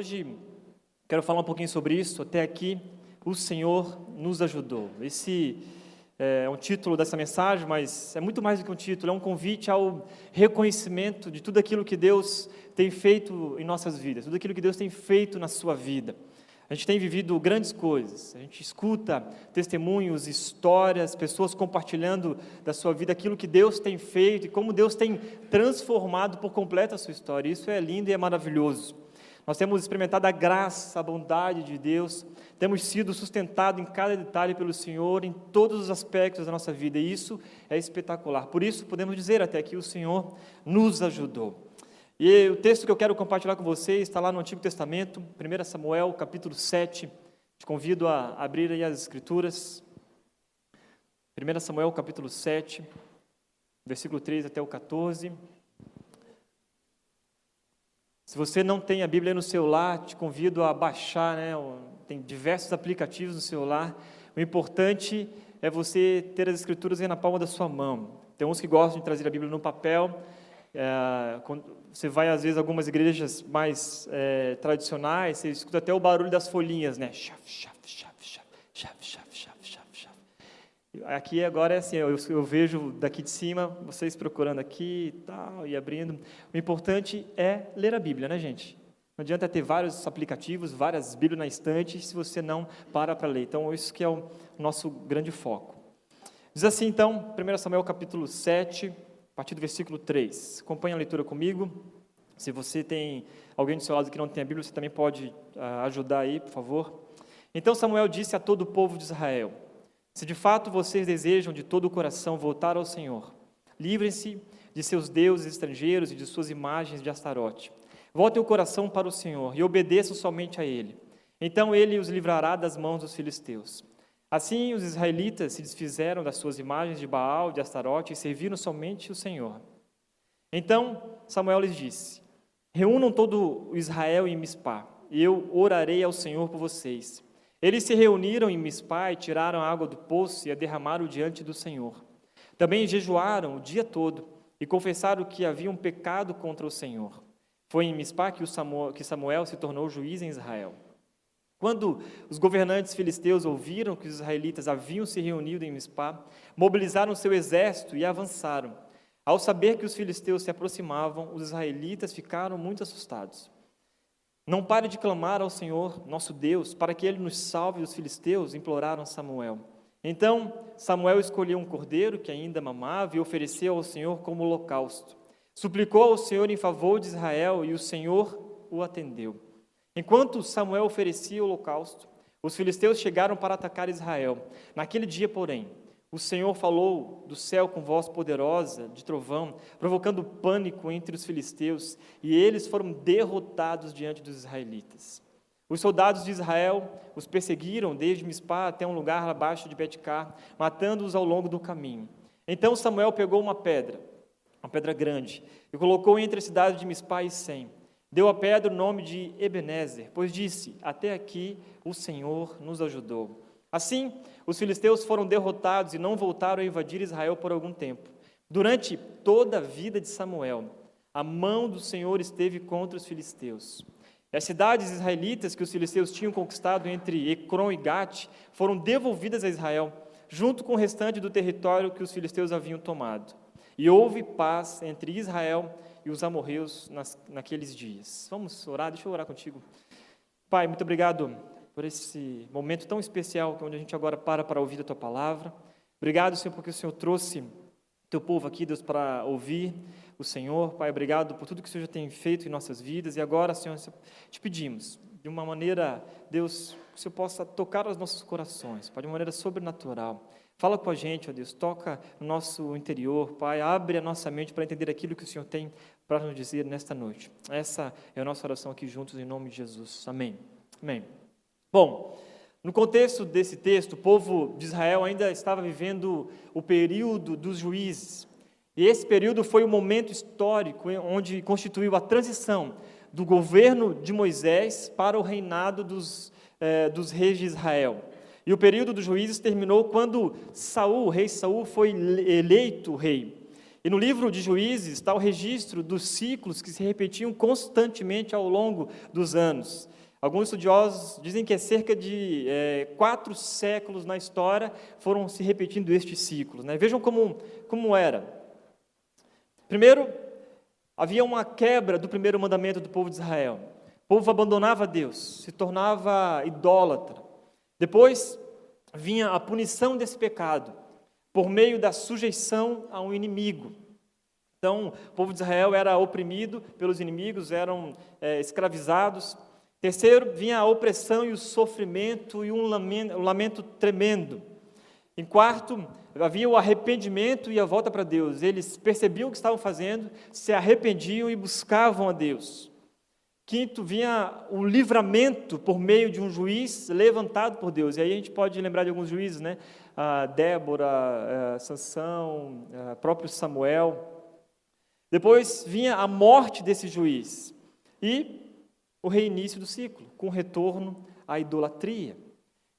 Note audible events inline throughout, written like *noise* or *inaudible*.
Hoje quero falar um pouquinho sobre isso. Até aqui, o Senhor nos ajudou. Esse é um título dessa mensagem, mas é muito mais do que um título, é um convite ao reconhecimento de tudo aquilo que Deus tem feito em nossas vidas, tudo aquilo que Deus tem feito na sua vida. A gente tem vivido grandes coisas, a gente escuta testemunhos, histórias, pessoas compartilhando da sua vida aquilo que Deus tem feito e como Deus tem transformado por completo a sua história. Isso é lindo e é maravilhoso. Nós temos experimentado a graça, a bondade de Deus, temos sido sustentados em cada detalhe pelo Senhor, em todos os aspectos da nossa vida, e isso é espetacular. Por isso, podemos dizer até que o Senhor nos ajudou. E o texto que eu quero compartilhar com vocês está lá no Antigo Testamento, 1 Samuel, capítulo 7. Te convido a abrir aí as Escrituras. 1 Samuel, capítulo 7, versículo 3 até o 14. Se você não tem a Bíblia no celular, te convido a baixar, né? tem diversos aplicativos no celular. O importante é você ter as Escrituras na palma da sua mão. Tem uns que gostam de trazer a Bíblia no papel, é, você vai, às vezes, a algumas igrejas mais é, tradicionais, você escuta até o barulho das folhinhas, né? Chaf, chaf, chaf, chaf, chaf, chaf, chaf. Aqui agora é assim, eu, eu, vejo daqui de cima, vocês procurando aqui e tal, e abrindo. O importante é ler a Bíblia, né, gente? Não adianta ter vários aplicativos, várias Bíblias na estante, se você não para para ler. Então, isso que é o nosso grande foco. Diz assim, então, 1 Samuel capítulo 7, partir do versículo 3. Acompanhe a leitura comigo. Se você tem alguém do seu lado que não tem a Bíblia, você também pode uh, ajudar aí, por favor. Então Samuel disse a todo o povo de Israel: Se de fato vocês desejam de todo o coração voltar ao Senhor, livrem-se de seus deuses estrangeiros e de suas imagens de Astarote. Voltem o coração para o Senhor e obedeçam somente a Ele. Então Ele os livrará das mãos dos filisteus. Assim, os israelitas se desfizeram das suas imagens de Baal, de Astarote, e serviram somente o Senhor. Então Samuel lhes disse: Reúnam todo o Israel em Mispá, e eu orarei ao Senhor por vocês. Eles se reuniram em Mispá e tiraram a água do poço e a derramaram diante do Senhor. Também jejuaram o dia todo e confessaram que haviam pecado contra o Senhor. Foi em Mispá que Samuel se tornou juiz em Israel. Quando os governantes filisteus ouviram que os israelitas haviam se reunido em Mispá, mobilizaram seu exército e avançaram. Ao saber que os filisteus se aproximavam, os israelitas ficaram muito assustados. Não pare de clamar ao Senhor, nosso Deus, para que ele nos salve dos filisteus, imploraram Samuel. Então Samuel escolheu um cordeiro que ainda mamava e ofereceu ao Senhor como holocausto. Suplicou ao Senhor em favor de Israel e o Senhor o atendeu. Enquanto Samuel oferecia o holocausto, os filisteus chegaram para atacar Israel. Naquele dia, porém, o Senhor falou do céu com voz poderosa de trovão, provocando pânico entre os filisteus, e eles foram derrotados diante dos israelitas. Os soldados de Israel os perseguiram desde Mispá até um lugar abaixo de Betcar, matando-os ao longo do caminho. Então Samuel pegou uma pedra, uma pedra grande, e colocou entre a cidade de Mispá e Sem Deu a pedra o nome de Ebenezer, pois disse: Até aqui o Senhor nos ajudou. Assim, os filisteus foram derrotados e não voltaram a invadir Israel por algum tempo. Durante toda a vida de Samuel, a mão do Senhor esteve contra os filisteus. E as cidades israelitas que os filisteus tinham conquistado entre Ecrom e Gate foram devolvidas a Israel, junto com o restante do território que os filisteus haviam tomado. E houve paz entre Israel e os amorreus nas, naqueles dias. Vamos orar? Deixa eu orar contigo. Pai, muito obrigado por esse momento tão especial, onde a gente agora para para ouvir a Tua palavra. Obrigado, Senhor, porque o Senhor trouxe Teu povo aqui, Deus, para ouvir o Senhor. Pai, obrigado por tudo que o Senhor já tem feito em nossas vidas. E agora, Senhor, te pedimos, de uma maneira, Deus, que o Senhor possa tocar os nossos corações, Pai, de uma maneira sobrenatural. Fala com a gente, ó Deus, toca no nosso interior, Pai, abre a nossa mente para entender aquilo que o Senhor tem para nos dizer nesta noite. Essa é a nossa oração aqui juntos, em nome de Jesus. Amém. Amém. Bom, no contexto desse texto, o povo de Israel ainda estava vivendo o período dos juízes. E esse período foi o momento histórico onde constituiu a transição do governo de Moisés para o reinado dos, eh, dos reis de Israel. E o período dos juízes terminou quando Saul, o rei Saul, foi eleito rei. E no livro de Juízes está o registro dos ciclos que se repetiam constantemente ao longo dos anos. Alguns estudiosos dizem que é cerca de é, quatro séculos na história foram se repetindo estes ciclos. Né? Vejam como, como era. Primeiro, havia uma quebra do primeiro mandamento do povo de Israel. O povo abandonava Deus, se tornava idólatra. Depois vinha a punição desse pecado por meio da sujeição a um inimigo. Então, o povo de Israel era oprimido pelos inimigos, eram é, escravizados. Terceiro, vinha a opressão e o sofrimento e um lamento, um lamento tremendo. Em quarto, havia o arrependimento e a volta para Deus. Eles percebiam o que estavam fazendo, se arrependiam e buscavam a Deus. Quinto, vinha o livramento por meio de um juiz levantado por Deus. E aí a gente pode lembrar de alguns juízes, né? A Débora, a Sansão, a próprio Samuel. Depois vinha a morte desse juiz. E o reinício do ciclo, com retorno à idolatria.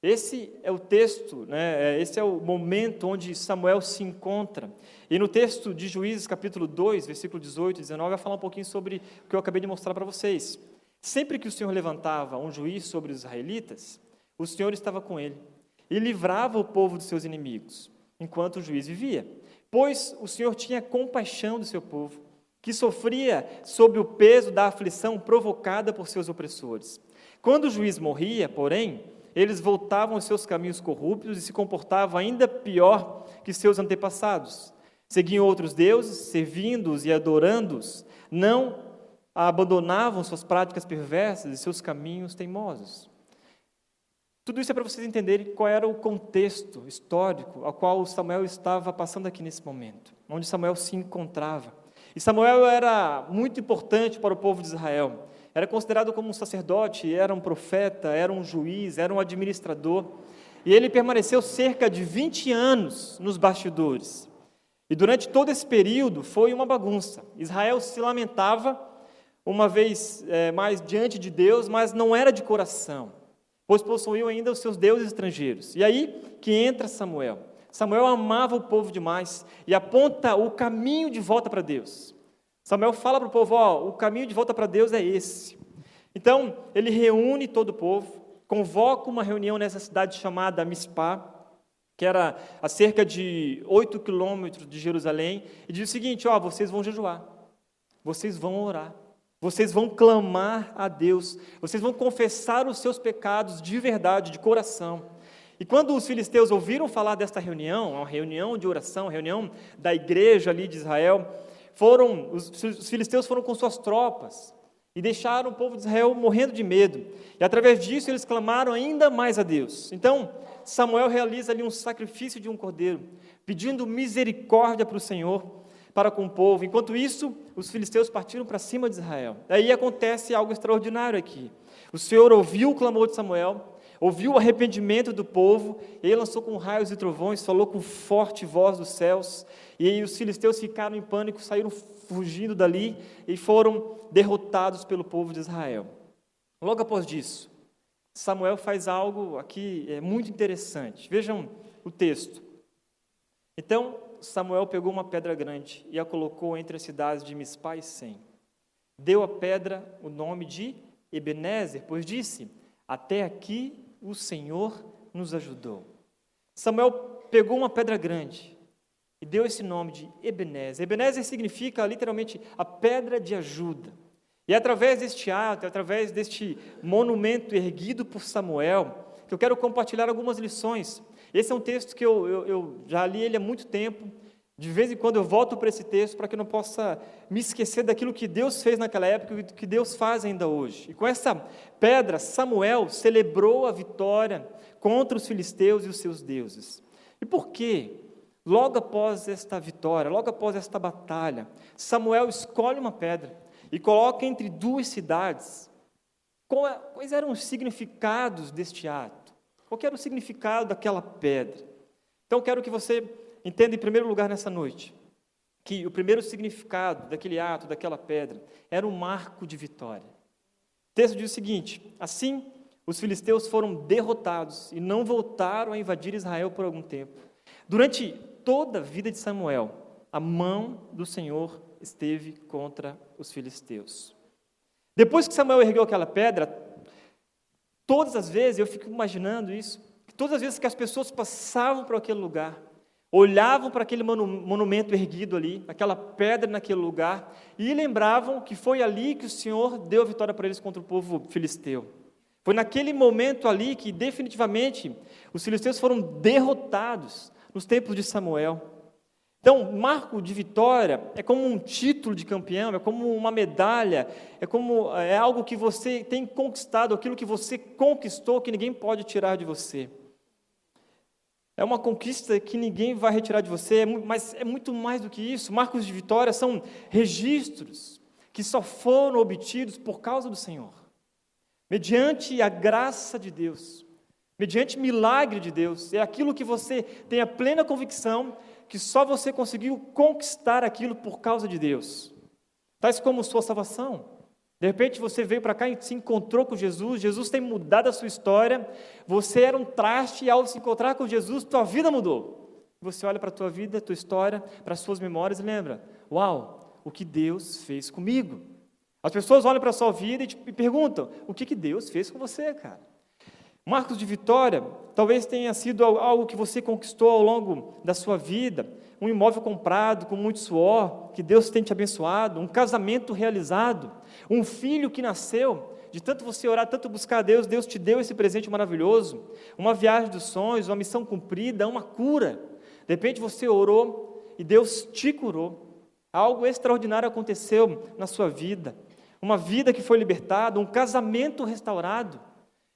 Esse é o texto, né, é, esse é o momento onde Samuel se encontra. E no texto de Juízes, capítulo 2, versículo 18 e 19, vai falar um pouquinho sobre o que eu acabei de mostrar para vocês. Sempre que o Senhor levantava um juiz sobre os israelitas, o Senhor estava com ele e livrava o povo dos seus inimigos, enquanto o juiz vivia. Pois o Senhor tinha compaixão do seu povo que sofria sob o peso da aflição provocada por seus opressores. Quando o juiz morria, porém, eles voltavam aos seus caminhos corruptos e se comportavam ainda pior que seus antepassados. Seguiam outros deuses, servindo-os e adorando-os, não abandonavam suas práticas perversas e seus caminhos teimosos. Tudo isso é para vocês entenderem qual era o contexto histórico ao qual Samuel estava passando aqui nesse momento, onde Samuel se encontrava. E Samuel era muito importante para o povo de Israel. Era considerado como um sacerdote, era um profeta, era um juiz, era um administrador. E ele permaneceu cerca de 20 anos nos bastidores. E durante todo esse período foi uma bagunça. Israel se lamentava uma vez é, mais diante de Deus, mas não era de coração, pois possuíam ainda os seus deuses estrangeiros. E aí que entra Samuel. Samuel amava o povo demais e aponta o caminho de volta para Deus. Samuel fala para o povo: ó, o caminho de volta para Deus é esse. Então, ele reúne todo o povo, convoca uma reunião nessa cidade chamada Mispá, que era a cerca de oito quilômetros de Jerusalém, e diz o seguinte: ó, vocês vão jejuar, vocês vão orar, vocês vão clamar a Deus, vocês vão confessar os seus pecados de verdade, de coração. E quando os filisteus ouviram falar desta reunião, uma reunião de oração, uma reunião da igreja ali de Israel, foram os, os filisteus foram com suas tropas e deixaram o povo de Israel morrendo de medo. E através disso eles clamaram ainda mais a Deus. Então, Samuel realiza ali um sacrifício de um cordeiro, pedindo misericórdia para o Senhor, para com o povo. Enquanto isso, os filisteus partiram para cima de Israel. Daí acontece algo extraordinário aqui. O Senhor ouviu o clamor de Samuel, ouviu o arrependimento do povo, ele lançou com raios e trovões, falou com forte voz dos céus, e os filisteus ficaram em pânico, saíram fugindo dali e foram derrotados pelo povo de Israel. Logo após disso, Samuel faz algo aqui é, muito interessante. Vejam o texto. Então, Samuel pegou uma pedra grande e a colocou entre as cidades de Mispá e Sem. Deu à pedra o nome de Ebenezer, pois disse: Até aqui o Senhor nos ajudou. Samuel pegou uma pedra grande e deu esse nome de Ebenezer. Ebenezer significa literalmente a pedra de ajuda. E é através deste ato, é através deste monumento erguido por Samuel, que eu quero compartilhar algumas lições. Esse é um texto que eu, eu, eu já li ele há muito tempo, de vez em quando eu volto para esse texto para que eu não possa me esquecer daquilo que Deus fez naquela época e que Deus faz ainda hoje. E com essa pedra, Samuel celebrou a vitória contra os filisteus e os seus deuses. E por quê? Logo após esta vitória, logo após esta batalha, Samuel escolhe uma pedra e coloca entre duas cidades. É, quais eram os significados deste ato? Qual era o significado daquela pedra? Então, quero que você entenda em primeiro lugar nessa noite que o primeiro significado daquele ato, daquela pedra, era um marco de vitória. O texto diz o seguinte: Assim, os filisteus foram derrotados e não voltaram a invadir Israel por algum tempo. Durante toda a vida de Samuel, a mão do Senhor esteve contra os filisteus. Depois que Samuel ergueu aquela pedra, todas as vezes, eu fico imaginando isso, todas as vezes que as pessoas passavam por aquele lugar, olhavam para aquele monumento erguido ali, aquela pedra naquele lugar, e lembravam que foi ali que o Senhor deu a vitória para eles contra o povo filisteu. Foi naquele momento ali que definitivamente os filisteus foram derrotados nos tempos de Samuel. Então, marco de vitória é como um título de campeão, é como uma medalha, é como é algo que você tem conquistado, aquilo que você conquistou que ninguém pode tirar de você. É uma conquista que ninguém vai retirar de você, é mas é muito mais do que isso. Marcos de vitória são registros que só foram obtidos por causa do Senhor, mediante a graça de Deus, mediante milagre de Deus. É aquilo que você tem a plena convicção que só você conseguiu conquistar aquilo por causa de Deus. Tais como sua salvação. De repente você veio para cá e se encontrou com Jesus, Jesus tem mudado a sua história, você era um traste e ao se encontrar com Jesus, tua vida mudou. Você olha para a tua vida, tua história, para as suas memórias e lembra: Uau, o que Deus fez comigo. As pessoas olham para a sua vida e te perguntam: O que, que Deus fez com você, cara? Marcos de vitória talvez tenha sido algo que você conquistou ao longo da sua vida, um imóvel comprado com muito suor, que Deus tem te abençoado, um casamento realizado, um filho que nasceu, de tanto você orar, tanto buscar a Deus, Deus te deu esse presente maravilhoso, uma viagem dos sonhos, uma missão cumprida, uma cura. De repente você orou e Deus te curou. Algo extraordinário aconteceu na sua vida. Uma vida que foi libertada, um casamento restaurado.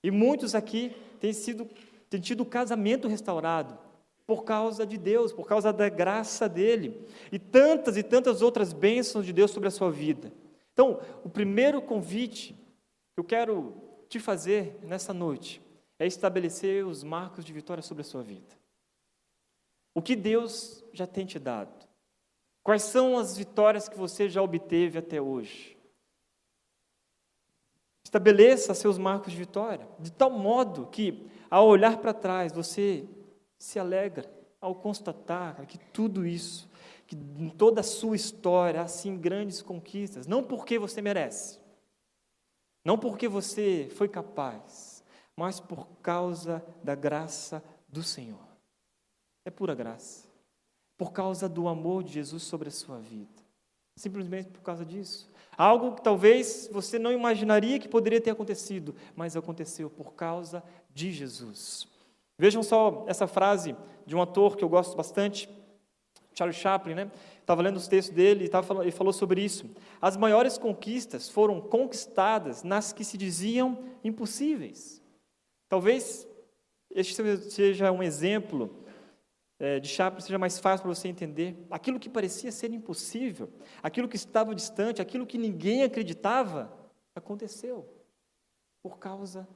E muitos aqui têm, sido, têm tido casamento restaurado por causa de Deus, por causa da graça dele. E tantas e tantas outras bênçãos de Deus sobre a sua vida. Então, o primeiro convite que eu quero te fazer nessa noite é estabelecer os marcos de vitória sobre a sua vida. O que Deus já tem te dado? Quais são as vitórias que você já obteve até hoje? Estabeleça seus marcos de vitória, de tal modo que, ao olhar para trás, você se alegra ao constatar que tudo isso, que em toda a sua história há assim grandes conquistas, não porque você merece, não porque você foi capaz, mas por causa da graça do Senhor. É pura graça. Por causa do amor de Jesus sobre a sua vida. Simplesmente por causa disso. Algo que talvez você não imaginaria que poderia ter acontecido, mas aconteceu por causa de Jesus. Vejam só essa frase de um ator que eu gosto bastante, Charles Chaplin, né? Estava lendo os textos dele e, e falou sobre isso. As maiores conquistas foram conquistadas nas que se diziam impossíveis. Talvez este seja um exemplo é, de Chaplin seja mais fácil para você entender. Aquilo que parecia ser impossível, aquilo que estava distante, aquilo que ninguém acreditava, aconteceu por causa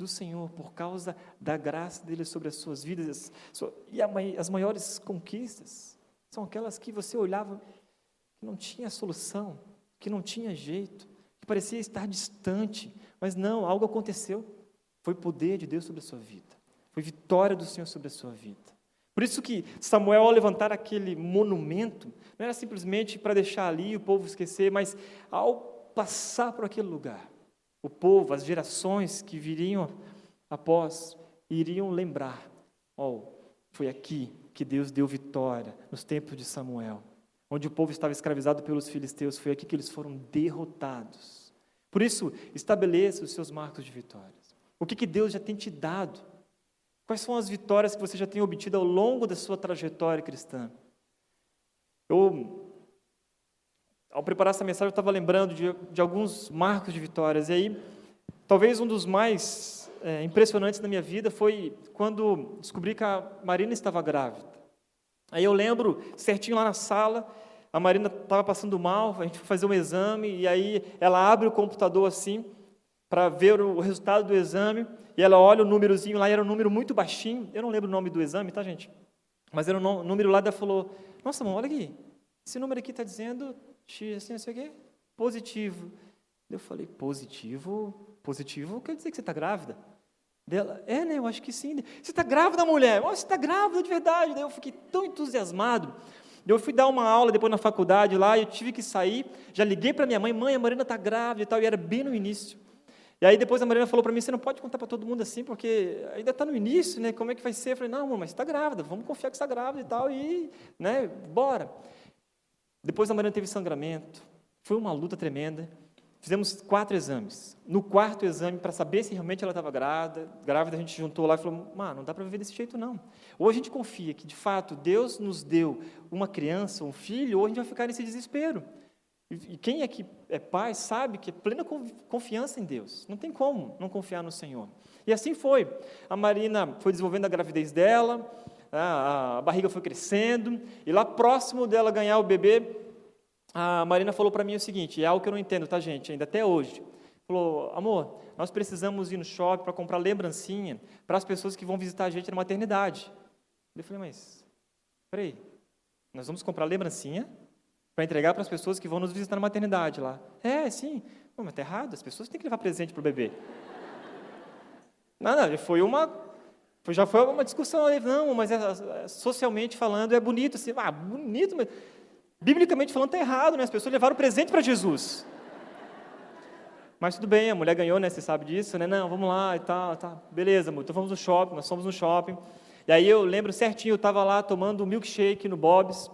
do Senhor, por causa da graça dele sobre as suas vidas. E as maiores conquistas são aquelas que você olhava que não tinha solução, que não tinha jeito, que parecia estar distante, mas não, algo aconteceu. Foi poder de Deus sobre a sua vida, foi vitória do Senhor sobre a sua vida. Por isso que Samuel, ao levantar aquele monumento, não era simplesmente para deixar ali o povo esquecer, mas ao passar por aquele lugar, o povo, as gerações que viriam após, iriam lembrar: oh, foi aqui que Deus deu vitória, nos tempos de Samuel, onde o povo estava escravizado pelos filisteus, foi aqui que eles foram derrotados. Por isso, estabeleça os seus marcos de vitórias. O que, que Deus já tem te dado? Quais são as vitórias que você já tem obtido ao longo da sua trajetória cristã? Eu, ao preparar essa mensagem, eu estava lembrando de, de, alguns marcos de vitórias. E aí, talvez um dos mais é, impressionantes da minha vida foi quando descobri que a Marina estava grávida. Aí eu lembro certinho lá na sala, a Marina estava passando mal, a gente foi fazer um exame, e aí ela abre o computador assim, para ver o resultado do exame, e ela olha o númerozinho lá, e era um número muito baixinho, eu não lembro o nome do exame, tá, gente? Mas era um número lá, ela falou, nossa, mãe, olha aqui, esse número aqui está dizendo X, assim, não sei o quê, positivo. Eu falei, positivo? Positivo quer dizer que você está grávida? Dela, é, né, eu acho que sim. Você está grávida, mulher? Oh, você está grávida de verdade. Daí eu fiquei tão entusiasmado. Eu fui dar uma aula depois na faculdade lá, eu tive que sair, já liguei para minha mãe, mãe, a Marina está grávida e tal, e era bem no início. E aí depois a Marina falou para mim, você não pode contar para todo mundo assim, porque ainda está no início, né? Como é que vai ser? Eu falei, não, amor, mas você está grávida, vamos confiar que está grávida e tal, e, né, bora. Depois a Marina teve sangramento, foi uma luta tremenda. Fizemos quatro exames. No quarto exame, para saber se realmente ela estava grávida, grávida, a gente juntou lá e falou: Mano, não dá para viver desse jeito, não. Ou a gente confia que, de fato, Deus nos deu uma criança, um filho, ou a gente vai ficar nesse desespero. E quem é que é pai sabe que é plena confiança em Deus. Não tem como não confiar no Senhor. E assim foi. A Marina foi desenvolvendo a gravidez dela, a barriga foi crescendo, e lá próximo dela ganhar o bebê, a Marina falou para mim o seguinte, é algo que eu não entendo, tá, gente, ainda até hoje. Falou, amor, nós precisamos ir no shopping para comprar lembrancinha para as pessoas que vão visitar a gente na maternidade. Eu falei, mas, peraí, nós vamos comprar lembrancinha para entregar para as pessoas que vão nos visitar na maternidade lá. É, sim. Pô, mas está errado, as pessoas têm que levar presente para o bebê. *laughs* Não, não, foi uma, já foi uma discussão. Não, mas é, é, socialmente falando é bonito. Assim, ah, bonito, mas Biblicamente falando, está errado, né? As pessoas levaram presente para Jesus. Mas tudo bem, a mulher ganhou, né? Você sabe disso, né? Não, vamos lá e tal, tá. Beleza, amor. Então vamos no shopping, nós fomos no shopping. E aí eu lembro certinho, eu estava lá tomando um milkshake no Bob's.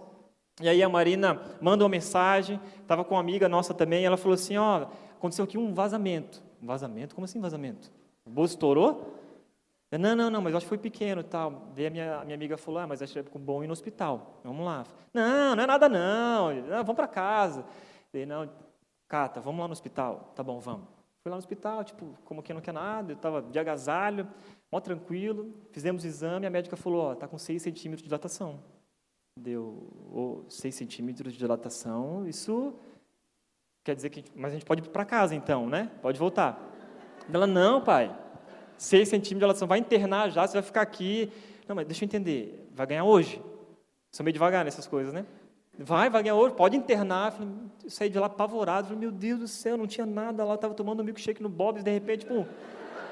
E aí a Marina manda uma mensagem, estava com uma amiga nossa também, ela falou assim, ó, aconteceu aqui um vazamento. Um vazamento? Como assim vazamento? O bolso estourou? Não, não, não, mas eu acho que foi pequeno tal. Daí a minha, a minha amiga falou, ah, mas acho que é bom ir no hospital. Vamos lá. Não, não é nada não, não vamos para casa. Daí, não, Cata, vamos lá no hospital. Tá bom, vamos. Fui lá no hospital, tipo, como que não quer nada, eu estava de agasalho, mó tranquilo, fizemos o exame, a médica falou, ó, tá com 6 centímetros de dilatação. Deu oh, 6 centímetros de dilatação, isso quer dizer que, mas a gente pode ir para casa então, né? Pode voltar. Ela, não, pai, 6 centímetros de dilatação, vai internar já, você vai ficar aqui. Não, mas deixa eu entender, vai ganhar hoje? Sou meio devagar nessas coisas, né? Vai, vai ganhar hoje, pode internar. Eu saí de lá apavorado, falei, meu Deus do céu, não tinha nada lá, estava tomando um milkshake no Bob's, de repente, pum,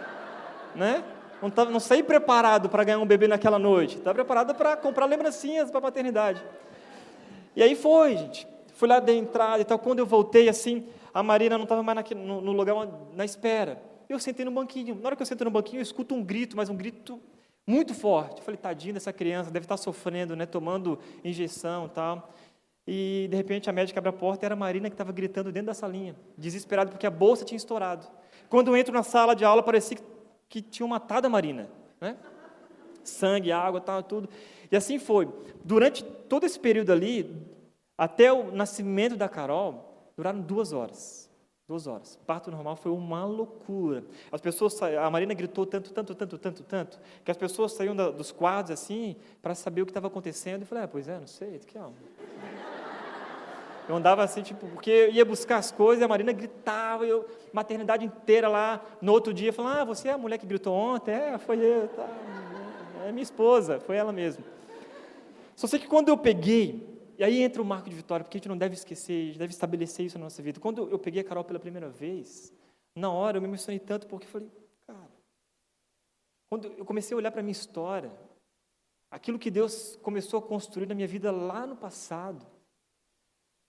*laughs* né? Não, tava, não saí preparado para ganhar um bebê naquela noite, estava preparado para comprar lembrancinhas para a paternidade. E aí foi, gente. Fui lá da entrada e tal. Quando eu voltei, assim, a Marina não estava mais no, no lugar na espera. Eu sentei no banquinho. Na hora que eu sento no banquinho, eu escuto um grito, mas um grito muito forte. Eu falei, tadinha dessa criança, deve estar sofrendo, né, tomando injeção tal. E, de repente, a médica abre a porta e era a Marina que estava gritando dentro da salinha, desesperada, porque a bolsa tinha estourado. Quando eu entro na sala de aula, parecia que, que tinham matado a Marina. Né? Sangue, água, tal, tudo. E assim foi. Durante todo esse período ali, até o nascimento da Carol, duraram duas horas. Duas horas. Parto normal foi uma loucura. As pessoas, a Marina gritou tanto, tanto, tanto, tanto, tanto, que as pessoas saíam da, dos quadros assim para saber o que estava acontecendo. Eu falei, ah, pois é, não sei, que é. Eu andava assim, tipo, porque eu ia buscar as coisas, a Marina gritava, eu, maternidade inteira lá, no outro dia, falando, ah, você é a mulher que gritou ontem? É, foi eu, tá. É minha esposa, foi ela mesmo. Só sei que quando eu peguei e aí entra o marco de vitória, porque a gente não deve esquecer, a gente deve estabelecer isso na nossa vida. Quando eu peguei a Carol pela primeira vez, na hora eu me emocionei tanto porque falei, cara, quando eu comecei a olhar para a minha história, aquilo que Deus começou a construir na minha vida lá no passado,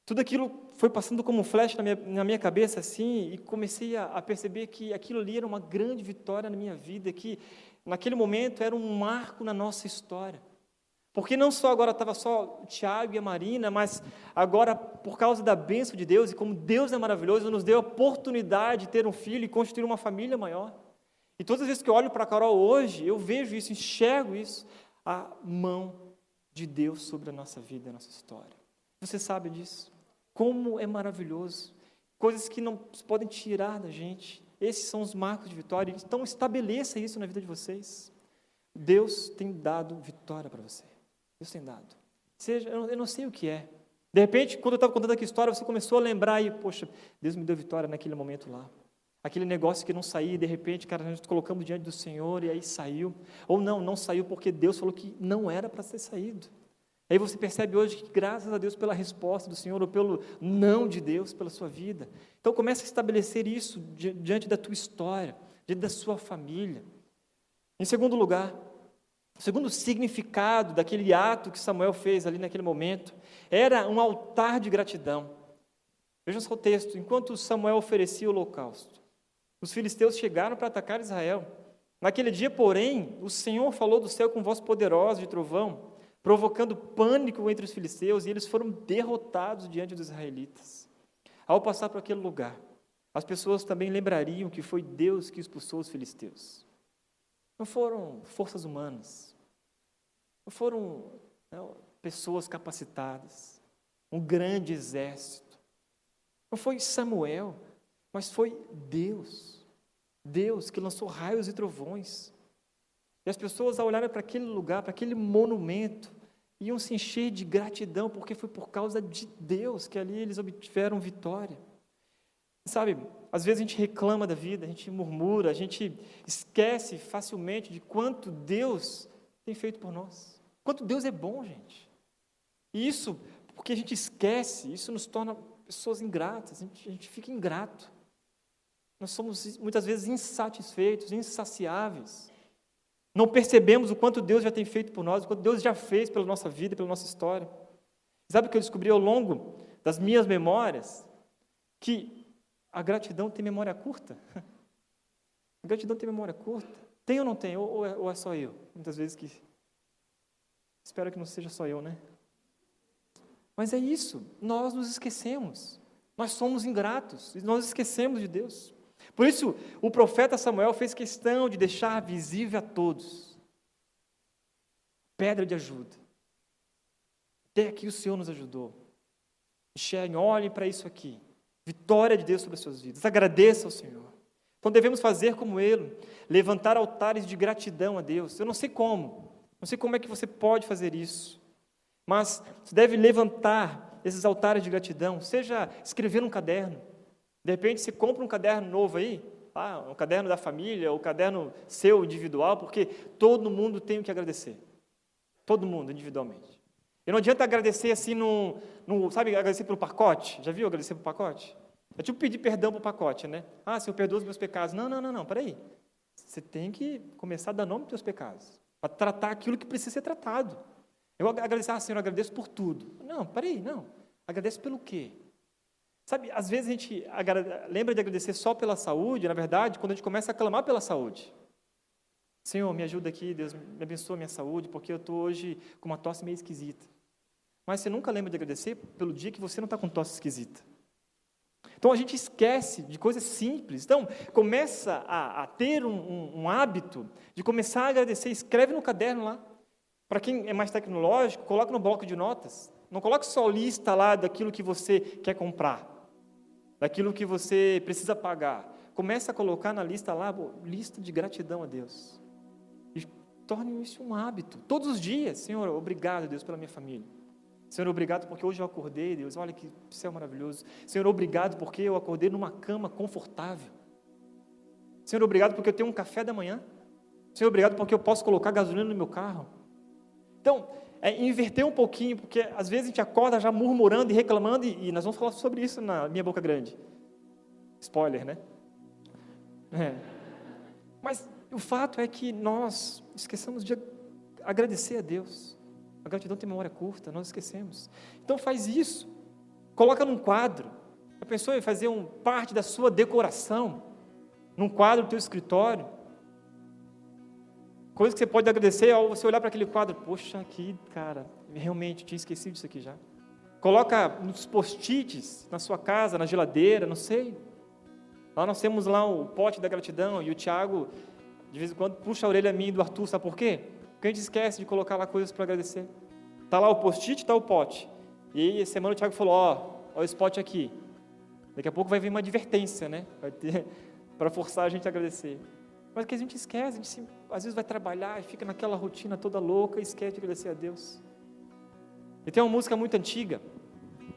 tudo aquilo foi passando como um flash na minha, na minha cabeça assim, e comecei a, a perceber que aquilo ali era uma grande vitória na minha vida, que naquele momento era um marco na nossa história. Porque não só agora estava só o Tiago e a Marina, mas agora, por causa da bênção de Deus, e como Deus é maravilhoso, nos deu a oportunidade de ter um filho e construir uma família maior. E todas as vezes que eu olho para a Carol hoje, eu vejo isso, enxergo isso, a mão de Deus sobre a nossa vida, a nossa história. Você sabe disso? Como é maravilhoso. Coisas que não podem tirar da gente. Esses são os marcos de vitória. Então, estabeleça isso na vida de vocês. Deus tem dado vitória para você. Deus tem dado. Seja, eu não sei o que é. De repente, quando eu estava contando aqui a história, você começou a lembrar e, poxa, Deus me deu vitória naquele momento lá. Aquele negócio que não saía, de repente, cara, nós colocamos diante do Senhor e aí saiu. Ou não, não saiu porque Deus falou que não era para ter saído. Aí você percebe hoje que graças a Deus pela resposta do Senhor ou pelo não de Deus pela sua vida. Então comece a estabelecer isso diante da tua história, diante da sua família. Em segundo lugar, O segundo significado daquele ato que Samuel fez ali naquele momento era um altar de gratidão. Vejam só o texto: enquanto Samuel oferecia o holocausto, os filisteus chegaram para atacar Israel. Naquele dia, porém, o Senhor falou do céu com voz poderosa de trovão, provocando pânico entre os filisteus, e eles foram derrotados diante dos israelitas. Ao passar por aquele lugar, as pessoas também lembrariam que foi Deus que expulsou os filisteus. Não foram forças humanas, não foram não, pessoas capacitadas, um grande exército. Não foi Samuel, mas foi Deus. Deus que lançou raios e trovões. E as pessoas, ao olharem para aquele lugar, para aquele monumento, iam se encher de gratidão, porque foi por causa de Deus que ali eles obtiveram vitória. Sabe, às vezes a gente reclama da vida, a gente murmura, a gente esquece facilmente de quanto Deus tem feito por nós. Quanto Deus é bom, gente. E isso, porque a gente esquece, isso nos torna pessoas ingratas, a gente, a gente fica ingrato. Nós somos muitas vezes insatisfeitos, insaciáveis. Não percebemos o quanto Deus já tem feito por nós, o quanto Deus já fez pela nossa vida, pela nossa história. Sabe o que eu descobri ao longo das minhas memórias? Que a gratidão tem memória curta. *laughs* A gratidão tem memória curta. Tem ou não tem? Ou, é, ou é só eu? Muitas vezes que. Espero que não seja só eu, né? Mas é isso. Nós nos esquecemos. Nós somos ingratos. Nós esquecemos de Deus. Por isso, o profeta Samuel fez questão de deixar visível a todos pedra de ajuda. Até aqui o Senhor nos ajudou. Enxerguem, olhem para isso aqui. Vitória de Deus sobre as suas vidas. Agradeça ao Senhor. Então devemos fazer como Ele, levantar altares de gratidão a Deus. Eu não sei como, não sei como é que você pode fazer isso, mas você deve levantar esses altares de gratidão, seja escrever um caderno. De repente você compra um caderno novo aí, ah, um caderno da família, ou um caderno seu individual, porque todo mundo tem o que agradecer. Todo mundo, individualmente. E não adianta agradecer assim no, no sabe, agradecer pelo pacote. Já viu agradecer pelo pacote? É tipo pedir perdão pelo pacote, né? Ah, Senhor, perdoa os meus pecados. Não, não, não, não, peraí. Você tem que começar a dar nome para os seus pecados. Para tratar aquilo que precisa ser tratado. Eu agradecer, ah, Senhor, eu agradeço por tudo. Não, peraí, não. Agradece pelo quê? Sabe, às vezes a gente lembra de agradecer só pela saúde, na verdade, quando a gente começa a clamar pela saúde. Senhor, me ajuda aqui, Deus, me abençoa a minha saúde, porque eu estou hoje com uma tosse meio esquisita. Mas você nunca lembra de agradecer pelo dia que você não está com tosse esquisita. Então a gente esquece de coisas simples. Então começa a, a ter um, um, um, hábito de começar a agradecer. Escreve no caderno lá. Para quem é mais tecnológico, coloca no bloco de notas. Não coloque só lista lá daquilo que você quer comprar, daquilo que você precisa pagar. Começa a colocar na lista lá, lista de gratidão a Deus. E torne isso um hábito. Todos os dias, Senhor, obrigado, Deus, pela minha família. Senhor, obrigado porque hoje eu acordei, Deus, olha que céu maravilhoso. Senhor, obrigado porque eu acordei numa cama confortável. Senhor, obrigado porque eu tenho um café da manhã. Senhor, obrigado porque eu posso colocar gasolina no meu carro. Então, é inverter um pouquinho, porque às vezes a gente acorda já murmurando e reclamando, e, e nós vamos falar sobre isso na minha boca grande. Spoiler, né? É. Mas o fato é que nós esquecemos de agradecer a Deus. A gratidão tem memória curta, nós esquecemos. Então faz isso. Coloca num quadro. A pessoa em fazer um, parte da sua decoração, num quadro do teu escritório. Coisa que você pode agradecer ao você olhar para aquele quadro. Poxa, aqui, cara, realmente tinha esquecido disso aqui já. Coloca nos post-its na sua casa, na geladeira, não sei. Lá nós temos lá o pote da gratidão e o Tiago, de vez em quando, puxa a orelha minha e do Arthur, sabe por quê? Porque a gente esquece de colocar lá coisas para agradecer. Está lá o post-it, está o pote. E aí, semana o Tiago falou: Ó, ó, esse pote aqui. Daqui a pouco vai vir uma advertência, né? Vai ter *laughs* para forçar a gente a agradecer. Mas que a gente esquece, a gente se, às vezes vai trabalhar e fica naquela rotina toda louca e esquece de agradecer a Deus. E tem uma música muito antiga,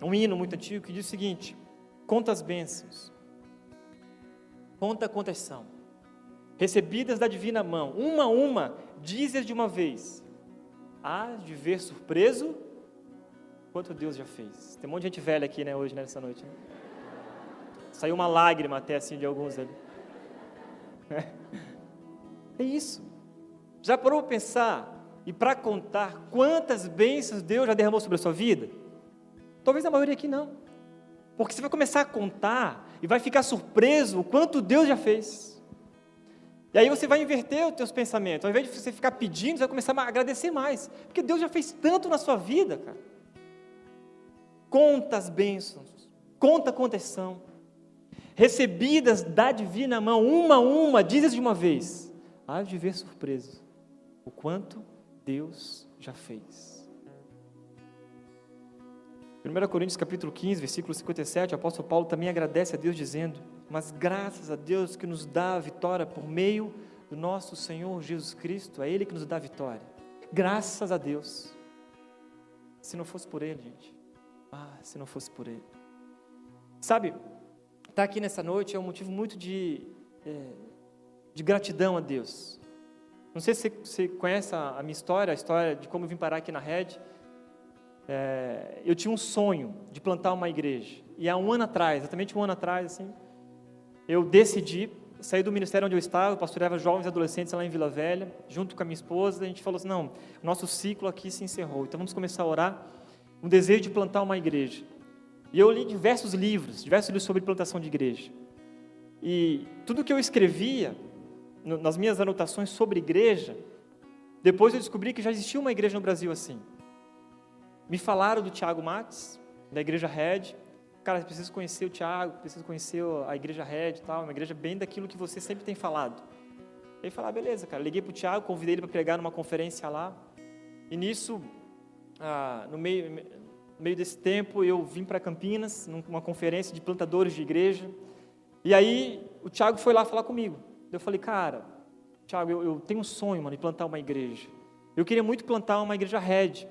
um hino muito antigo que diz o seguinte: Conta as bênçãos, conta quantas são, recebidas da divina mão, uma a uma, dizes de uma vez, há de ver surpreso quanto Deus já fez. Tem um monte de gente velha aqui, né, hoje, né, nessa noite. Né? Saiu uma lágrima até assim de alguns ali. É isso. Já parou para pensar e para contar quantas bênçãos Deus já derramou sobre a sua vida? Talvez a maioria aqui não. Porque você vai começar a contar e vai ficar surpreso o quanto Deus já fez. E aí você vai inverter os teus pensamentos. Ao invés de você ficar pedindo, você vai começar a agradecer mais. Porque Deus já fez tanto na sua vida, cara. Conta as bênçãos. Conta quantas são. Recebidas da divina mão, uma a uma, dizes de uma vez. Há de ver surpreso o quanto Deus já fez. 1 Coríntios capítulo 15, versículo 57, o apóstolo Paulo também agradece a Deus dizendo: "Mas graças a Deus que nos dá a vitória por meio do nosso Senhor Jesus Cristo, é ele que nos dá a vitória. Graças a Deus. Se não fosse por ele, gente. Ah, se não fosse por ele. Sabe, estar tá aqui nessa noite é um motivo muito de, é, de gratidão a Deus. Não sei se você conhece a, minha história, a história de como eu vim parar aqui na Rede. É, eu tinha um sonho de plantar uma igreja. E há um ano atrás, exatamente um ano atrás, assim, eu decidi sair do ministério onde eu estava, eu pastoreava jovens e adolescentes lá em Vila Velha, junto com a minha esposa, a gente falou assim, não, nosso ciclo aqui se encerrou, então vamos começar a orar, um desejo de plantar uma igreja. E eu li diversos livros, diversos livros sobre plantação de igreja. E tudo que eu escrevia, nas minhas anotações sobre igreja, depois eu descobri que já existia uma igreja no Brasil assim. Me falaram do Tiago Matos, da igreja Red. Cara, preciso conhecer o Tiago, preciso conhecer a igreja Red e tal, uma igreja bem daquilo que você sempre tem falado. Aí falei, ah, beleza, cara. Liguei para o Tiago, convidei ele para pregar numa conferência lá. E nisso, ah, no, meio, no meio desse tempo, eu vim para Campinas, numa conferência de plantadores de igreja. E aí, o Tiago foi lá falar comigo. Eu falei, cara, Tiago, eu, eu, tenho um sonho, mano, de plantar uma igreja. Eu queria muito plantar uma igreja Red.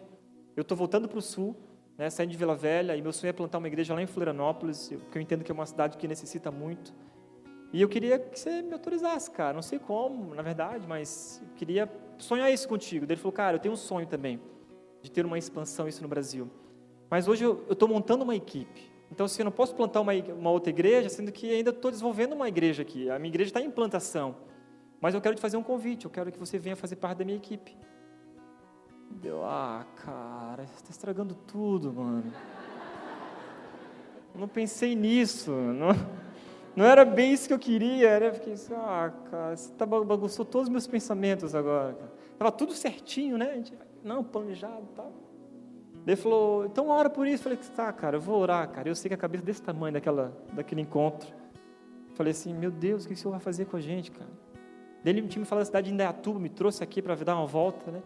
Eu estou voltando para o sul, né, saindo de Vila Velha, e meu sonho é plantar uma igreja lá em Florianópolis, porque eu entendo que é uma cidade que necessita muito. E eu queria que você me autorizasse, cara. Não sei como, na verdade, mas eu queria sonhar isso contigo. Ele falou, cara, eu tenho um sonho também de ter uma expansão isso no Brasil. Mas hoje eu estou montando uma equipe. Então, assim, eu não posso plantar uma, uma outra igreja, sendo que ainda estou desenvolvendo uma igreja aqui. A minha igreja está em implantação. Mas eu quero te fazer um convite, eu quero que você venha fazer parte da minha equipe. Deu, ah, cara, você está estragando tudo, mano. Não pensei nisso. Não, não era bem isso que eu queria. Era, fiquei assim, ah, cara, você tá bagunçou todos os meus pensamentos agora. Estava tudo certinho, né? Não, planejado e tal. Ele falou, então ora por isso. Eu falei, tá, cara, eu vou orar, cara. Eu sei que a cabeça desse tamanho daquela, daquele encontro. Eu falei assim, meu Deus, o que o Senhor vai fazer com a gente, cara? Ele tinha me falado da cidade de Indaiatuba, me trouxe aqui para dar uma volta, né?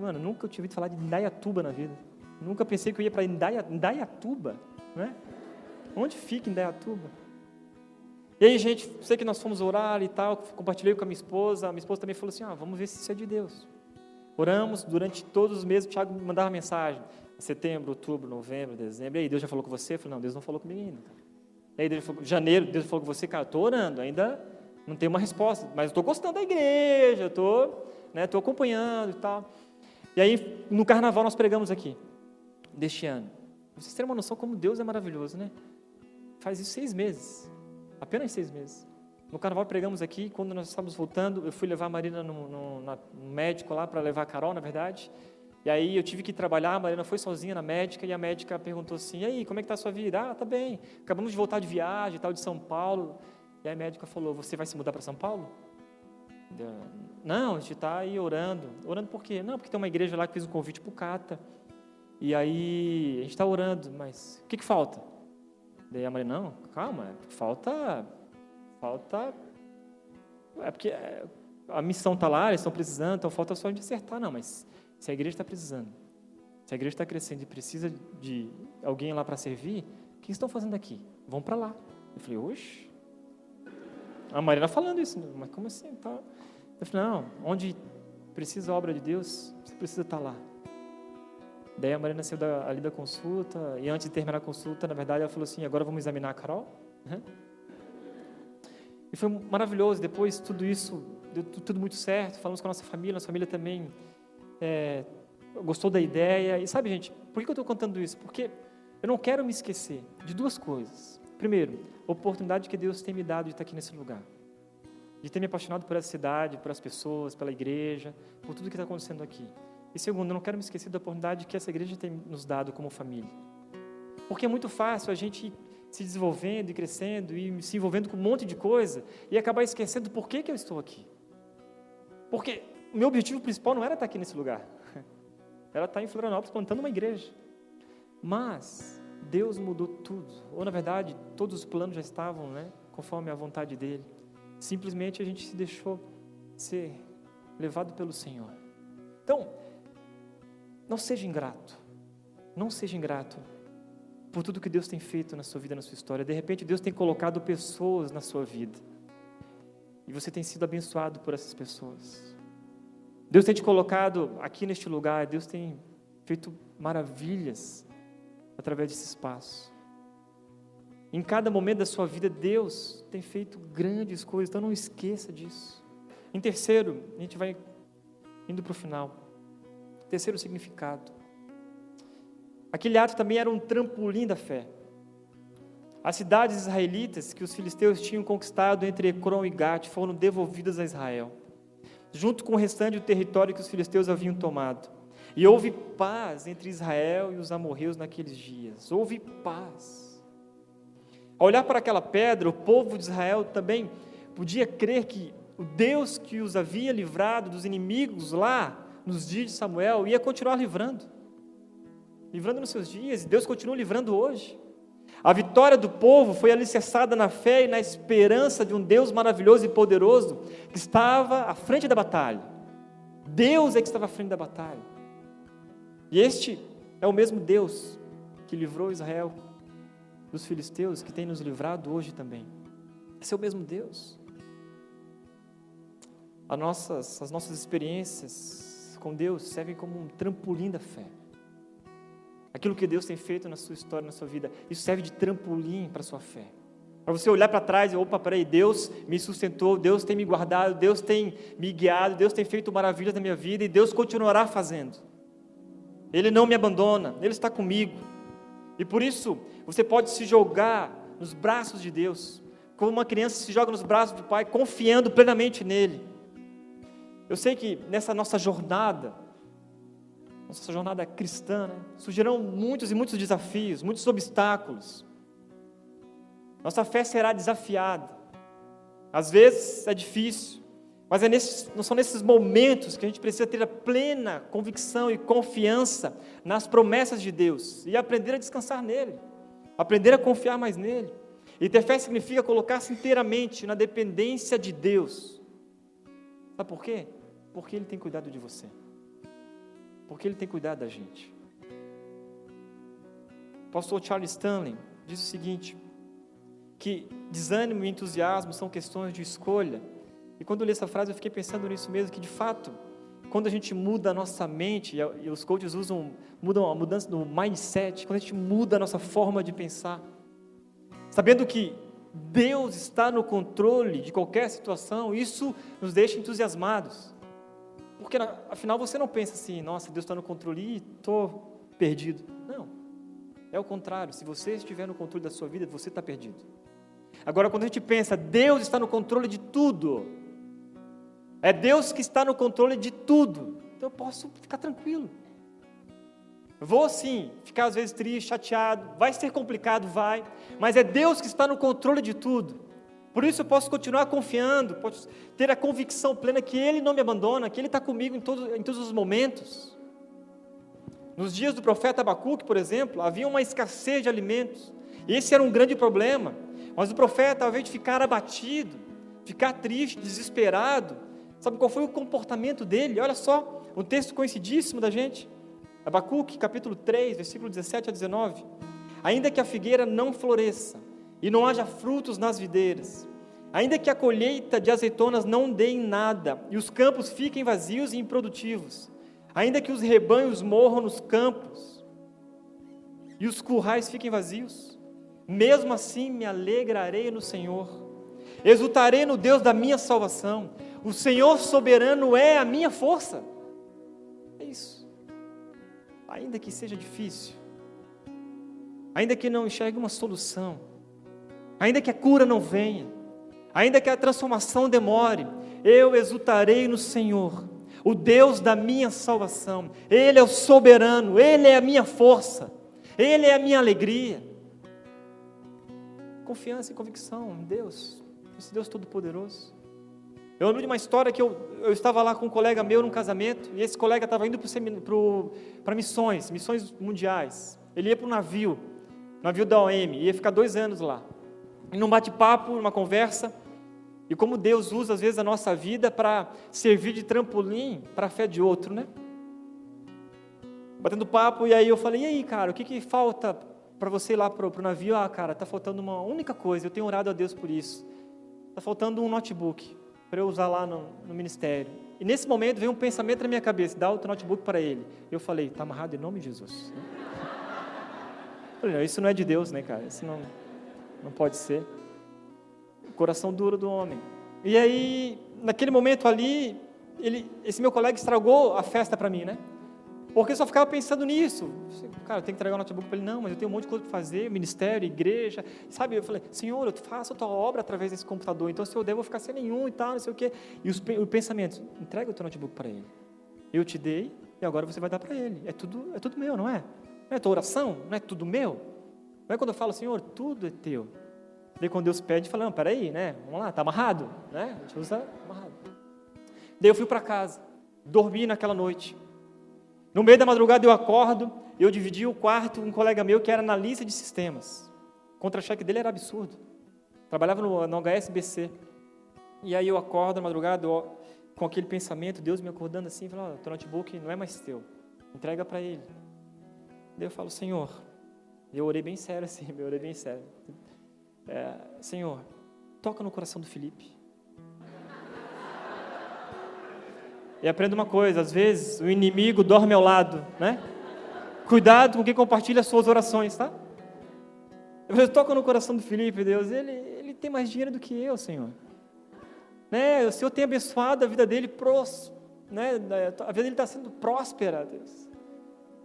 Mano, nunca eu tinha ouvido falar de Indaiatuba na vida. Nunca pensei que eu ia para Indaia, Indaiatuba, né? Onde fica Indaiatuba? E aí, gente, sei que nós fomos orar e tal, compartilhei com a minha esposa, a minha esposa também falou assim, ah, vamos ver se isso é de Deus. Oramos durante todos os meses, o Tiago me mandava mensagem. Setembro, outubro, novembro, dezembro. E aí, Deus já falou com você? Eu falei, não, Deus não falou comigo ainda. E aí, Deus falou, janeiro, Deus falou com você? Cara, estou orando, ainda não tenho uma resposta, mas estou gostando da igreja, estou né, acompanhando e tal. E aí, no carnaval, nós pregamos aqui, deste ano. Vocês terem uma noção como Deus é maravilhoso, né? Faz isso seis meses, apenas seis meses. No carnaval pregamos aqui, quando nós estávamos voltando, eu fui levar a Marina no, no, no médico lá para levar a Carol, na verdade. E aí eu tive que trabalhar, a Marina foi sozinha na médica e a médica perguntou assim: "E aí, como é que está a sua vida?" "Ah, tá bem. Acabamos de voltar de viagem, tal de São Paulo." E a médica falou: "Você vai se mudar para São Paulo?" Não, a gente está aí orando. Orando por quê? Não, porque tem uma igreja lá que fez um convite para o Cata. E aí a gente está orando, mas o que, que falta? Daí a Marina, não, calma, falta Falta. É porque é, a missão está lá, eles estão precisando, então falta só a gente acertar. Não, mas se a igreja está precisando, se a igreja está crescendo e precisa de alguém lá para servir, o que estão fazendo aqui? Vão para lá. Eu falei, oxe. A Marina falando isso, mas como assim? Tá? Eu falei, não, onde precisa a obra de Deus, você precisa estar tá lá. Daí a Marina saiu da, ali da consulta, e antes de terminar a consulta, na verdade, ela falou assim: agora vamos examinar a Carol. Uhum. E foi maravilhoso. Depois, tudo isso, deu tudo muito certo. Falamos com a nossa família, nossa família também é, gostou da ideia. E sabe, gente, por que eu estou contando isso? Porque eu não quero me esquecer de duas coisas. Primeiro, a oportunidade que Deus tem me dado de estar aqui nesse lugar. De ter me apaixonado por essa cidade, por as pessoas, pela igreja, por tudo que está acontecendo aqui. E segundo, eu não quero me esquecer da oportunidade que essa igreja tem nos dado como família. Porque é muito fácil a gente se desenvolvendo e crescendo e se envolvendo com um monte de coisa e acabar esquecendo por que, que eu estou aqui. Porque o meu objetivo principal não era estar aqui nesse lugar. *laughs* Era estar em Florianópolis plantando uma igreja. Mas Deus mudou tudo. Ou na verdade, todos os planos já estavam, né, conforme a vontade dele. Simplesmente a gente se deixou ser levado pelo Senhor. Então, não seja ingrato. Não seja ingrato por tudo que Deus tem feito na sua vida, na sua história. De repente, Deus tem colocado pessoas na sua vida. E você tem sido abençoado por essas pessoas. Deus tem te colocado aqui neste lugar, Deus tem feito maravilhas através desse espaço. Em cada momento da sua vida, Deus tem feito grandes coisas, então não esqueça disso. Em terceiro, a gente vai indo para o final. Terceiro significado. Aquele ato também era um trampolim da fé. As cidades israelitas que os filisteus tinham conquistado entre Ecrom e Gate foram devolvidas a Israel, junto com o restante do território que os filisteus haviam tomado. E houve paz entre Israel e os amorreus naqueles dias. Houve paz. Ao olhar para aquela pedra, o povo de Israel também podia crer que o Deus que os havia livrado dos inimigos lá nos dias de Samuel ia continuar livrando. Livrando nos seus dias, e Deus continua livrando hoje. A vitória do povo foi alicerçada na fé e na esperança de um Deus maravilhoso e poderoso que estava à frente da batalha. Deus é que estava à frente da batalha. E este é o mesmo Deus que livrou Israel dos filisteus, que tem nos livrado hoje também. Esse é o mesmo Deus. As nossas, as nossas experiências com Deus servem como um trampolim da fé. Aquilo que Deus tem feito na sua história, na sua vida, isso serve de trampolim para a sua fé. Para você olhar para trás e, opa, peraí, Deus me sustentou, Deus tem me guardado, Deus tem me guiado, Deus tem feito maravilhas na minha vida e Deus continuará fazendo. Ele não me abandona, Ele está comigo. E por isso, você pode se jogar nos braços de Deus, como uma criança se joga nos braços do Pai, confiando plenamente nele. Eu sei que nessa nossa jornada, nossa jornada cristã, né, surgirão muitos e muitos desafios, muitos obstáculos. Nossa fé será desafiada. Às vezes é difícil, mas é nesses, não são nesses momentos que a gente precisa ter a plena convicção e confiança nas promessas de Deus e aprender a descansar nele, aprender a confiar mais nele. E ter fé significa colocar-se inteiramente na dependência de Deus. Sabe por quê? Porque Ele tem cuidado de você porque Ele tem cuidado da gente. O pastor Charles Stanley diz o seguinte: que desânimo e entusiasmo são questões de escolha. E quando eu li essa frase, eu fiquei pensando nisso mesmo, que de fato, quando a gente muda a nossa mente, e os coaches usam, mudam a mudança do mindset, quando a gente muda a nossa forma de pensar, sabendo que Deus está no controle de qualquer situação, isso nos deixa entusiasmados. Porque afinal você não pensa assim, nossa, Deus está no controle e estou perdido. Não. É o contrário. Se você estiver no controle da sua vida, você está perdido. Agora, quando a gente pensa, Deus está no controle de tudo. É Deus que está no controle de tudo. Então eu posso ficar tranquilo. Vou sim ficar às vezes triste, chateado, vai ser complicado, vai, mas é Deus que está no controle de tudo. Por isso eu posso continuar confiando, posso ter a convicção plena que Ele não me abandona, que Ele está comigo em, todo, em todos os momentos. Nos dias do profeta Abacuque, por exemplo, havia uma escassez de alimentos. Esse era um grande problema. Mas o profeta, ao invés de ficar abatido, ficar triste, desesperado, sabe qual foi o comportamento dele? Olha só, um texto conhecidíssimo da gente. Abacuque, capítulo 3, versículo 17 a 19. Ainda que a figueira não floresça, e não haja frutos nas videiras, ainda que a colheita de azeitonas não dê em nada, e os campos fiquem vazios e improdutivos, ainda que os rebanhos morram nos campos, e os currais fiquem vazios, mesmo assim me alegrarei no Senhor, exultarei no Deus da minha salvação, o Senhor soberano é a minha força. É isso. Ainda que seja difícil, ainda que não enxergue uma solução, ainda que a cura não venha, ainda que a transformação demore, eu exultarei no Senhor. o Deus da minha salvação. Ele é o soberano, Ele é a minha força, Ele é a minha alegria. Confiança e convicção em Deus, esse Deus Todo-Poderoso. Eu lembro de uma história que eu, eu estava lá com um colega meu num casamento, e esse colega estava indo para missões, missões mundiais. Ele ia para o navio, navio da OM, ia ficar dois anos lá. E num bate-papo, numa conversa, e como Deus usa às vezes a nossa vida para servir de trampolim para a fé de outro, né? Batendo papo, e aí eu falei, e aí, cara, o que, que falta para você ir lá para o navio? Ah, cara, está faltando uma única coisa, eu tenho orado a Deus por isso. Está faltando um notebook para eu usar lá no, no, ministério. E nesse momento veio um pensamento na minha cabeça, dá outro notebook para ele. Eu falei, está amarrado em nome de Jesus. Eu falei, não, isso não é de Deus, né, cara? Isso não, não pode ser. O coração duro do homem. E aí, naquele momento ali, ele, esse meu colega estragou a festa para mim, né? Porque só ficava pensando nisso. Cara, eu tenho que entregar o notebook para ele. Não, mas eu tenho um monte de coisa para fazer, ministério, igreja. Sabe, eu falei, Senhor, eu faço a tua obra através desse computador. Então, se eu der, eu vou ficar sem nenhum e tal, não sei o quê. E os pensamentos, entrega o teu notebook para ele. Eu te dei e agora você vai dar para ele. É tudo, é tudo meu, não é? Não é tua oração? Não é tudo meu? Não é quando eu falo, Senhor, tudo é teu. Daí quando Deus pede, fala, não, peraí, né? Vamos lá, tá amarrado, né? A gente usa amarrado. Daí eu fui para casa, dormi naquela noite. No meio da madrugada eu acordo, eu dividi o quarto com um colega meu que era analista de sistemas. O contra-cheque dele era absurdo. Trabalhava no, no HSBC. E aí eu acordo na madrugada eu, com aquele pensamento, Deus me acordando assim, falando, oh, teu notebook não é mais teu, entrega para ele. Daí eu falo, Senhor, eu orei bem sério *laughs* assim, eu orei bem sério. É, Senhor, toca no coração do Felipe. E aprenda uma coisa: às vezes o inimigo dorme ao lado, né? Cuidado com quem compartilha as suas orações, tá? Eu toco no coração do Felipe, Deus, ele, ele tem mais dinheiro do que eu, Senhor. Né? O Senhor tem abençoado a vida dele, pros, né? a vida dele está sendo próspera, Deus.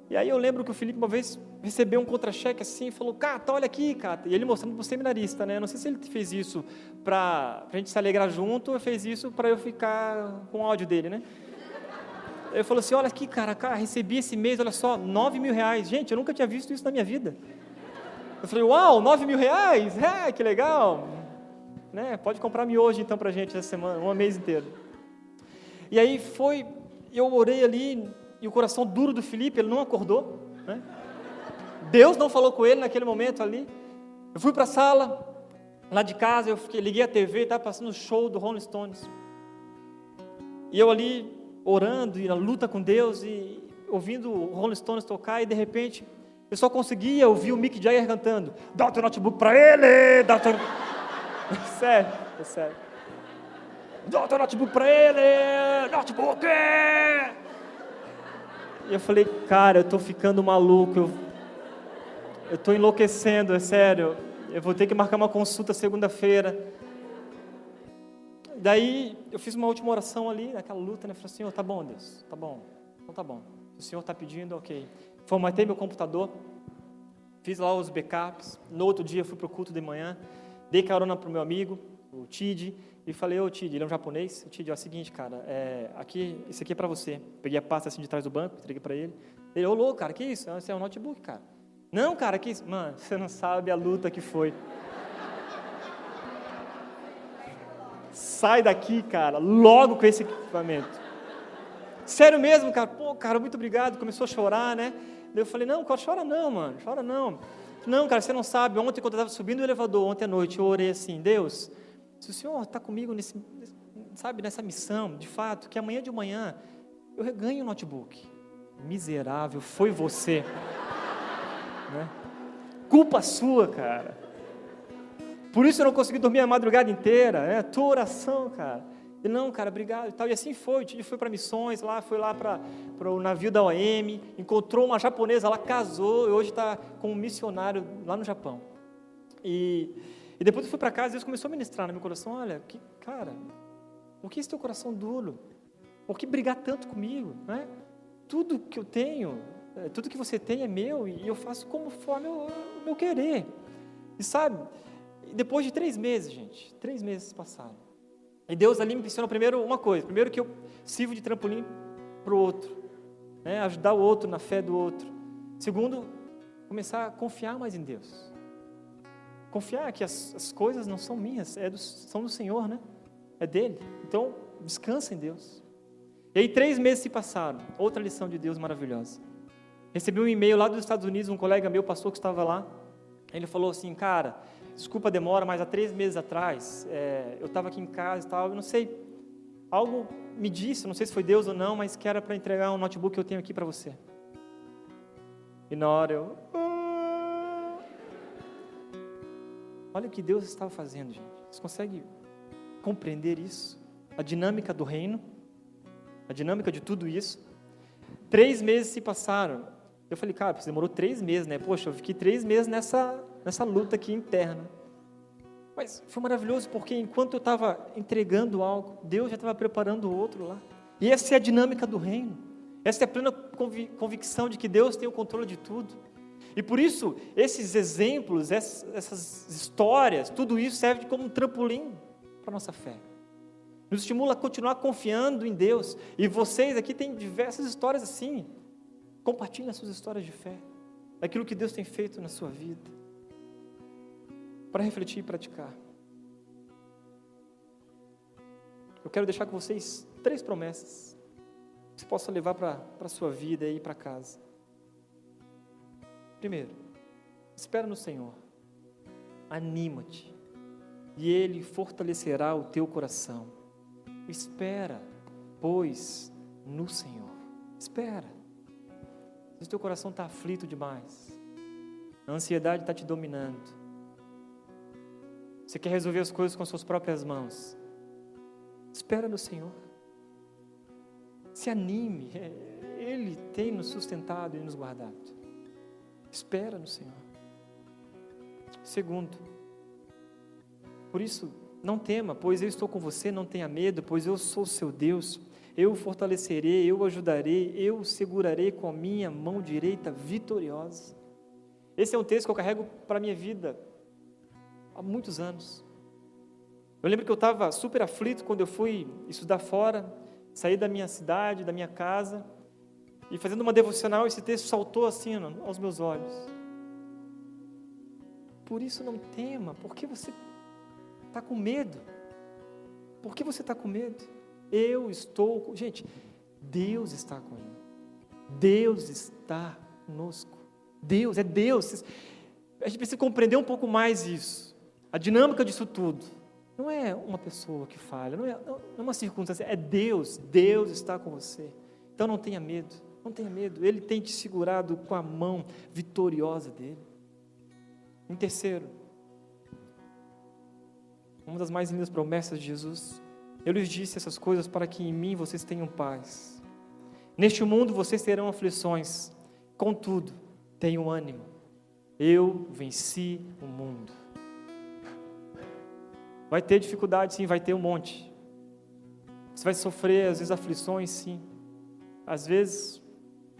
E aí eu lembro que o Felipe uma vez recebeu um contra-cheque assim e falou, Cata, olha aqui, Cata. E ele mostrando para o seminarista, né? Não sei se ele fez isso para a gente se alegrar junto ou fez isso para eu ficar com o áudio dele, né? Ele falou assim: Olha aqui, cara, cara, recebi esse mês, olha só, 9 mil reais. Gente, eu nunca tinha visto isso na minha vida. Eu falei: Uau, 9 mil reais? É, que legal. Né? Pode comprar miojo então para gente essa semana, um mês inteiro. E aí foi, eu orei ali, e o coração duro do Felipe, ele não acordou. Né? Deus não falou com ele naquele momento ali. Eu fui para a sala, lá de casa, eu fiquei, liguei a TV, estava passando o show do Rolling Stones. E eu ali orando e na luta com Deus e ouvindo Rolling Stones tocar e de repente eu só conseguia ouvir o Mick Jagger cantando: Dá o teu notebook para ele! Dá teu... *laughs* sério, é sério. Dá o teu notebook para ele! Notebook! E eu falei, cara, eu estou ficando maluco, eu estou enlouquecendo, é sério. Eu vou ter que marcar uma consulta segunda-feira. Daí eu fiz uma última oração ali, naquela luta, né? Falei, Senhor, tá bom, Deus, tá bom, então tá bom. O Senhor está pedindo, ok. Formatei meu computador, fiz lá os backups. No outro dia fui para o culto de manhã, dei carona para o meu amigo, o Tid, e falei, ô Tid, ele é um japonês. O Tid, é o seguinte, cara, é, aqui, isso aqui é para você. Peguei a pasta assim de trás do banco, entreguei para ele. Ele, ô louco, cara, que isso? Esse é um notebook, cara. Não, cara, que isso? Mano, *laughs* você não sabe a luta que foi. Sai daqui, cara, logo com esse equipamento. Sério mesmo, cara, pô, cara, muito obrigado. Começou a chorar, né? Eu falei, não, cara, chora não, mano, chora não. Não, cara, você não sabe, ontem quando eu estava subindo o elevador, ontem à noite, eu orei assim, Deus, se o Senhor está comigo nesse, sabe, nessa missão, de fato, que amanhã de manhã eu reganho o notebook. Miserável, foi você. *laughs* né? Culpa sua, cara. Por isso eu não consegui dormir a madrugada inteira. É a tua oração, cara. E não, cara, obrigado e tal. E assim foi. Titi foi para missões lá, foi lá para o navio da OM, encontrou uma japonesa, ela casou e hoje está com um missionário lá no Japão. E, e depois eu fui para casa e Deus começou a ministrar no meu coração: olha, que, cara, por que esse teu coração duro? Por que brigar tanto comigo? Né? Tudo que eu tenho, é, tudo que você tem é meu e eu faço conforme o meu querer. E sabe, depois de três meses, gente, três meses passaram. E Deus ali me ensinou primeiro uma coisa. Primeiro que eu sirvo de trampolim para o outro, né? ajudar o outro na fé do outro. Segundo, começar a confiar mais em Deus. Confiar que as, as coisas não são minhas, é do, são do Senhor, né? É dele. Então, descansa em Deus. E aí, três meses se passaram. Outra lição de Deus maravilhosa. Recebi um e-mail lá dos Estados Unidos, um colega meu, pastor que estava lá. Ele falou assim, cara, desculpa a demora, mas há três meses atrás, é, eu estava aqui em casa e tal, eu não sei, algo me disse, não sei se foi Deus ou não, mas que era para entregar um notebook que eu tenho aqui para você. E na hora eu. Ah. Olha o que Deus estava fazendo, gente. Você consegue compreender isso? A dinâmica do reino, a dinâmica de tudo isso. Três meses se passaram. Eu falei, cara, demorou três meses, né? Poxa, eu fiquei três meses nessa, nessa luta aqui interna. Mas foi maravilhoso porque enquanto eu estava entregando algo, Deus já estava preparando o outro lá. E essa é a dinâmica do reino. Essa é a plena convicção de que Deus tem o controle de tudo. E por isso, esses exemplos, essas histórias, tudo isso serve como um trampolim para a nossa fé. Nos estimula a continuar confiando em Deus. E vocês aqui têm diversas histórias assim. Compartilhem as suas histórias de fé, daquilo que Deus tem feito na sua vida para refletir e praticar. Eu quero deixar com vocês três promessas que você possa levar para a sua vida e para casa. Primeiro, espera no Senhor, anima-te, e Ele fortalecerá o teu coração. Espera, pois, no Senhor. Espera. Se o teu coração está aflito demais, a ansiedade está te dominando, você quer resolver as coisas com suas próprias mãos. Espera no Senhor. Se anime. É, Ele tem nos sustentado e nos guardado. Espera no Senhor. Segundo, por isso, não tema, pois eu estou com você, não tenha medo, pois eu sou seu Deus. Eu o fortalecerei, eu o ajudarei, eu o segurarei com a minha mão direita vitoriosa. Esse é um texto que eu carrego para a minha vida há muitos anos. Eu lembro que eu estava super aflito quando eu fui estudar fora, saí da minha cidade, da minha casa, e fazendo uma devocional, esse texto saltou assim aos meus olhos. Por isso não tema, porque você está com medo. Por que você está com medo? Eu estou. Gente, Deus está comigo. Deus está conosco. Deus, é Deus. A gente precisa compreender um pouco mais isso. A dinâmica disso tudo não é uma pessoa que falha, não é, não é uma circunstância, é Deus. Deus está com você. Então não tenha medo, não tenha medo. Ele tem te segurado com a mão vitoriosa dele. Em terceiro, uma das mais lindas promessas de Jesus, eu lhes disse essas coisas para que em mim vocês tenham paz. Neste mundo vocês terão aflições, contudo, tenham ânimo. Eu venci o mundo. Vai ter dificuldade, sim, vai ter um monte. Você vai sofrer, às vezes, aflições, sim. Às vezes,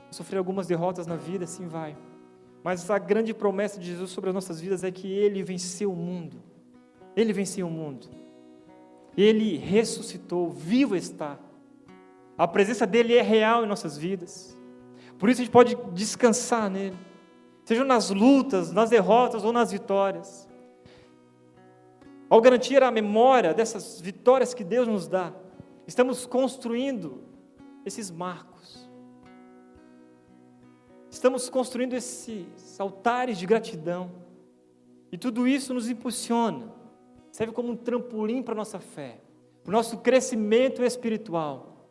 sofrer algumas derrotas na vida, sim, vai. Mas a grande promessa de Jesus sobre as nossas vidas é que Ele venceu o mundo. Ele venceu o mundo. Ele ressuscitou, vivo está. A presença dele é real em nossas vidas. Por isso a gente pode descansar nele. Seja nas lutas, nas derrotas ou nas vitórias. Ao garantir a memória dessas vitórias que Deus nos dá, estamos construindo esses marcos. Estamos construindo esses altares de gratidão. E tudo isso nos impulsiona, serve como um trampolim para a nossa fé, para o nosso crescimento espiritual,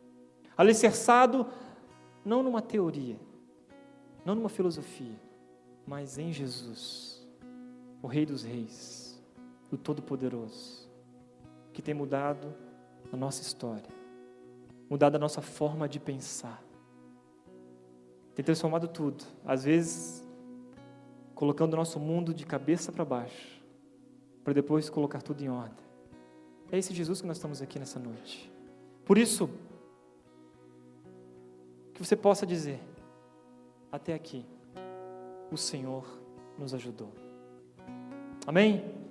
alicerçado não numa teoria, não numa filosofia, mas em Jesus, o Rei dos Reis do Todo-Poderoso, que tem mudado a nossa história, mudado a nossa forma de pensar, tem transformado tudo, às vezes colocando o nosso mundo de cabeça para baixo, para depois colocar tudo em ordem. É esse Jesus que nós estamos aqui nessa noite. Por isso, que você possa dizer: até aqui, o Senhor nos ajudou. Amém?